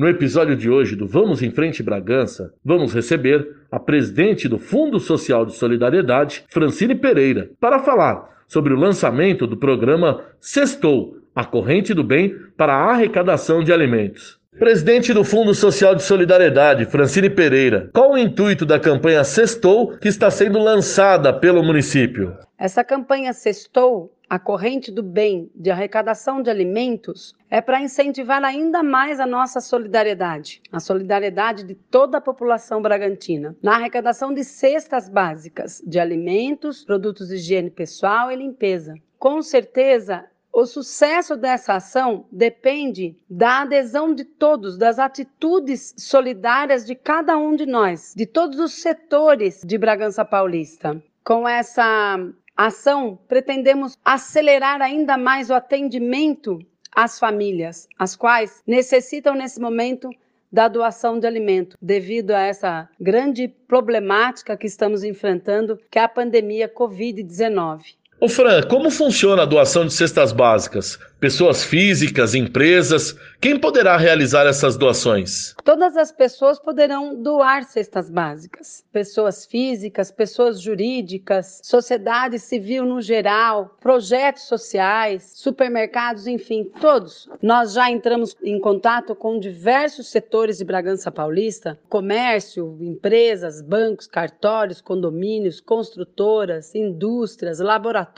No episódio de hoje do Vamos em Frente Bragança, vamos receber a presidente do Fundo Social de Solidariedade, Francine Pereira, para falar sobre o lançamento do programa Sextou, a corrente do bem para a arrecadação de alimentos. Presidente do Fundo Social de Solidariedade, Francine Pereira, qual o intuito da campanha Sextou que está sendo lançada pelo município? Essa campanha Sextou, a corrente do bem de arrecadação de alimentos, é para incentivar ainda mais a nossa solidariedade, a solidariedade de toda a população bragantina, na arrecadação de cestas básicas de alimentos, produtos de higiene pessoal e limpeza. Com certeza, o sucesso dessa ação depende da adesão de todos, das atitudes solidárias de cada um de nós, de todos os setores de Bragança Paulista. Com essa ação, pretendemos acelerar ainda mais o atendimento às famílias, as quais necessitam nesse momento da doação de alimento, devido a essa grande problemática que estamos enfrentando, que é a pandemia Covid-19. Ô Fran, como funciona a doação de cestas básicas? Pessoas físicas, empresas, quem poderá realizar essas doações? Todas as pessoas poderão doar cestas básicas. Pessoas físicas, pessoas jurídicas, sociedade civil no geral, projetos sociais, supermercados, enfim, todos. Nós já entramos em contato com diversos setores de Bragança Paulista: comércio, empresas, bancos, cartórios, condomínios, construtoras, indústrias, laboratórios,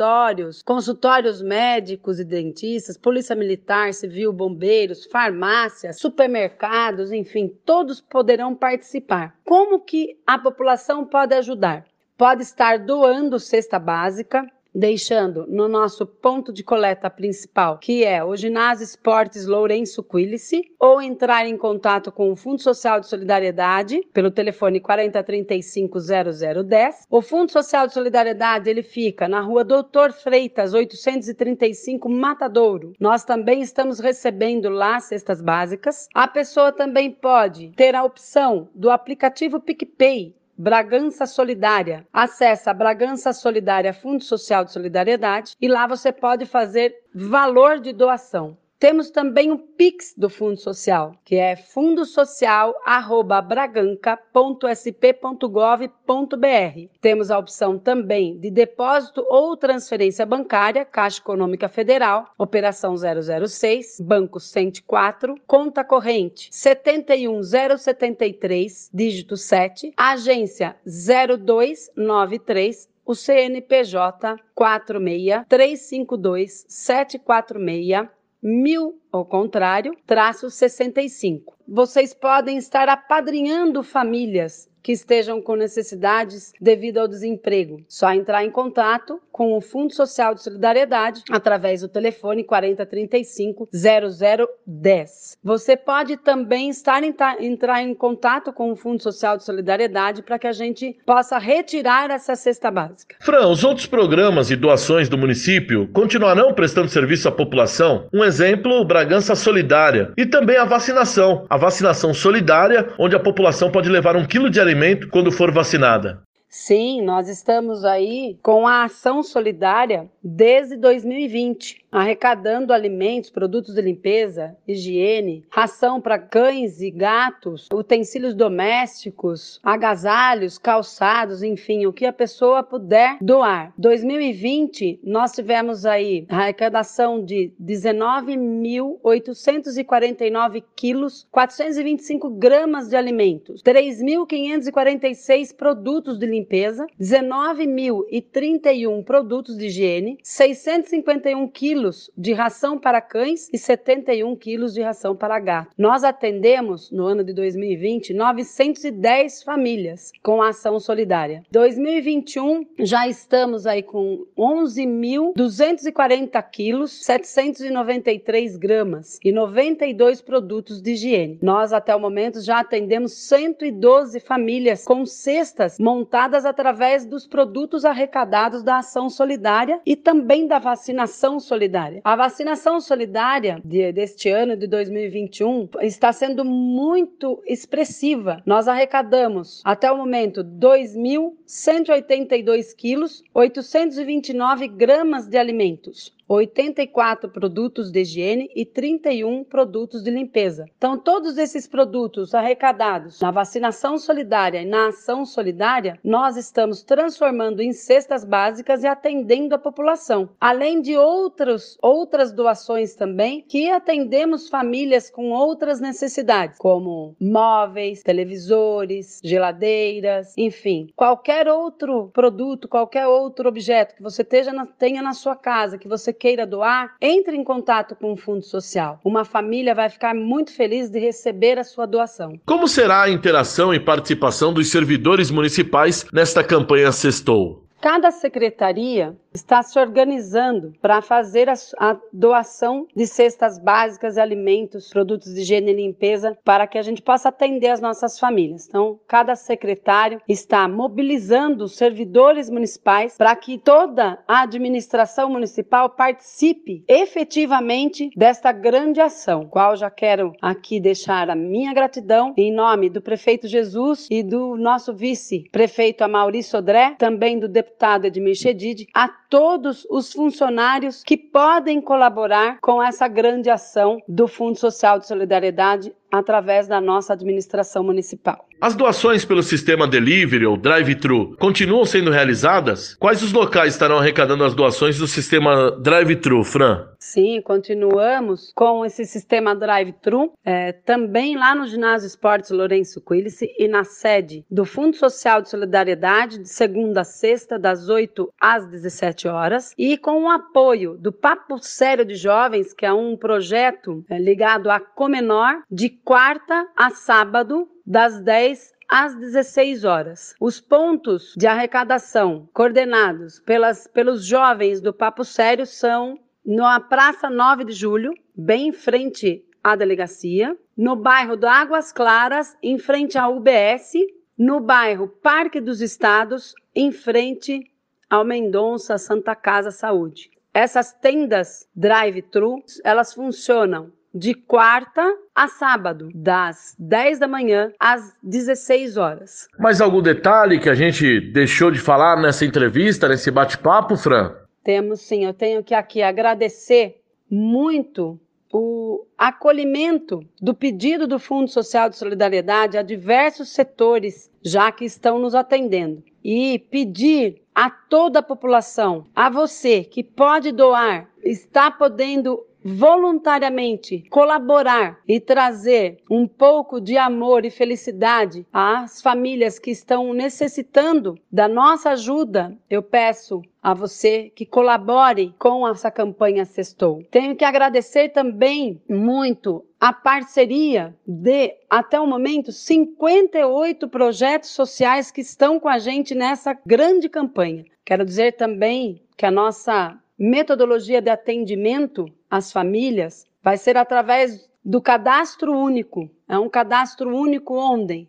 consultórios médicos e dentistas, polícia militar, civil, bombeiros, farmácias, supermercados, enfim, todos poderão participar. Como que a população pode ajudar? Pode estar doando cesta básica, deixando no nosso ponto de coleta principal, que é o Ginásio Esportes Lourenço Quilice, ou entrar em contato com o Fundo Social de Solidariedade pelo telefone 4035 0010. O Fundo Social de Solidariedade ele fica na Rua Doutor Freitas 835 Matadouro. Nós também estamos recebendo lá cestas básicas. A pessoa também pode ter a opção do aplicativo PicPay Bragança Solidária. Acesse Bragança Solidária Fundo Social de Solidariedade e lá você pode fazer valor de doação. Temos também o Pix do Fundo Social, que é fundosocial@braganca.sp.gov.br. Temos a opção também de depósito ou transferência bancária, Caixa Econômica Federal, operação 006, banco 104, conta corrente 71073, dígito 7, agência 0293 o CNPJ 46 352 746 mil, ao contrário, traço 65. Vocês podem estar apadrinhando famílias que estejam com necessidades devido ao desemprego. Só entrar em contato com o Fundo Social de Solidariedade através do telefone 4035 0010. Você pode também estar em, entrar em contato com o Fundo Social de Solidariedade para que a gente possa retirar essa cesta básica. Fran, os outros programas e doações do município continuarão prestando serviço à população? Um exemplo, Bragança Solidária e também a vacinação. A vacinação solidária, onde a população pode levar um quilo de alimento alimento quando for vacinada. Sim, nós estamos aí com a ação solidária desde 2020 arrecadando alimentos, produtos de limpeza, higiene, ração para cães e gatos, utensílios domésticos, agasalhos, calçados, enfim, o que a pessoa puder doar. 2020, nós tivemos aí arrecadação de 19.849 quilos, 425 gramas de alimentos, 3.546 produtos de limpeza, 19.031 produtos de higiene, 651 quilos de ração para cães e 71 quilos de ração para gato. Nós atendemos, no ano de 2020, 910 famílias com ação solidária. 2021, já estamos aí com 11.240 quilos, 793 gramas e 92 produtos de higiene. Nós, até o momento, já atendemos 112 famílias com cestas montadas através dos produtos arrecadados da ação solidária e também da vacinação solidária. A vacinação solidária de, deste ano, de 2021, está sendo muito expressiva. Nós arrecadamos, até o momento, 2.182 quilos, 829 gramas de alimentos. 84 produtos de higiene e 31 produtos de limpeza. Então, todos esses produtos arrecadados na vacinação solidária e na ação solidária, nós estamos transformando em cestas básicas e atendendo a população. Além de outros, outras doações também, que atendemos famílias com outras necessidades, como móveis, televisores, geladeiras, enfim, qualquer outro produto, qualquer outro objeto que você tenha na sua casa, que você queira doar, entre em contato com o Fundo Social. Uma família vai ficar muito feliz de receber a sua doação. Como será a interação e participação dos servidores municipais nesta campanha Sextou? Cada secretaria está se organizando para fazer a, a, doação de cestas básicas, alimentos, produtos de higiene e limpeza para que a gente possa atender as nossas famílias. Então, cada secretário está mobilizando os servidores municipais para que toda a administração municipal participe efetivamente desta grande ação, qual já quero aqui deixar a minha gratidão em nome do prefeito Jesus e do nosso vice-prefeito Amaury Sodré, também do deputado Edmir Chedid, a todos os funcionários que podem colaborar com essa grande ação do Fundo Social de Solidariedade através da nossa administração municipal. As doações pelo sistema delivery ou drive-thru continuam sendo realizadas? Quais os locais estarão arrecadando as doações do sistema drive-thru, Fran? Sim, continuamos com esse sistema drive-thru, é, também lá no Ginásio Esportes Lourenço Quilice e na sede do Fundo Social de Solidariedade, de segunda a sexta, das 8 às 17 horas, e com o apoio do Papo Sério de Jovens, que é um projeto é, ligado à Comenor, de quarta a sábado, das 10 às 16 horas. Os pontos de arrecadação coordenados pelas, pelos jovens do Papo Sério são na Praça 9 de Julho, bem em frente à delegacia, no bairro do Águas Claras, em frente à UBS, no bairro Parque dos Estados, em frente ao Mendonça Santa Casa Saúde. Essas tendas drive-thru, elas funcionam de quarta a sábado, das 10 da manhã às 16 horas. Mais algum detalhe que a gente deixou de falar nessa entrevista, nesse bate-papo, Fran? Temos sim, eu tenho que aqui agradecer muito o acolhimento do pedido do Fundo Social de Solidariedade a diversos setores já que estão nos atendendo e pedir a toda a população, a você que pode doar, está podendo voluntariamente colaborar e trazer um pouco de amor e felicidade às famílias que estão necessitando da nossa ajuda, eu peço a você que colabore com essa campanha Sextou. Tenho que agradecer também muito a parceria de, até o momento, 58 projetos sociais que estão com a gente nessa grande campanha. Quero dizer também que a nossa metodologia de atendimento às famílias vai ser através do cadastro único. É um cadastro único onde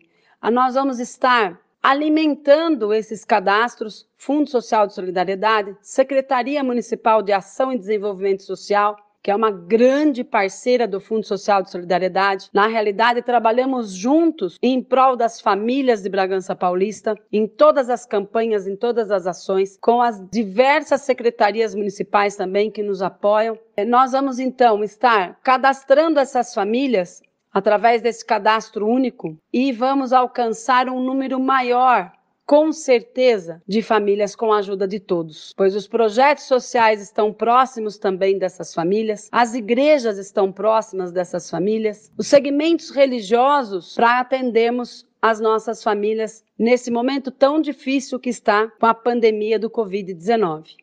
nós vamos estar alimentando esses cadastros, Fundo Social de Solidariedade, Secretaria Municipal de Ação e Desenvolvimento Social, que é uma grande parceira do Fundo Social de Solidariedade. Na realidade, trabalhamos juntos em prol das famílias de Bragança Paulista, em todas as campanhas, em todas as ações, com as diversas secretarias municipais também que nos apoiam. Nós vamos então estar cadastrando essas famílias através desse cadastro único e vamos alcançar um número maior com certeza, de famílias com a ajuda de todos, pois os projetos sociais estão próximos também dessas famílias, as igrejas estão próximas dessas famílias, os segmentos religiosos para atendermos as nossas famílias nesse momento tão difícil que está com a pandemia do Covid-19.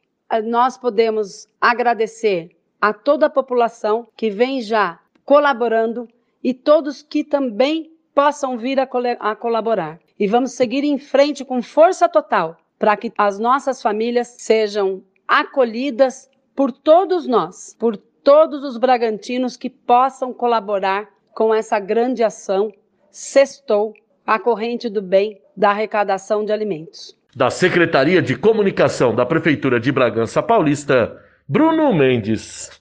Nós podemos agradecer a toda a população que vem já colaborando e todos que também possam vir a, a colaborar e vamos seguir em frente com força total para que as nossas famílias sejam acolhidas por todos nós, por todos os bragantinos que possam colaborar com essa grande ação Sextou, a corrente do bem da arrecadação de alimentos. Da Secretaria de Comunicação da Prefeitura de Bragança Paulista, Bruno Mendes.